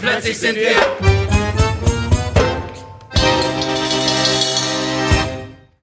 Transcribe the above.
Blății sunt fii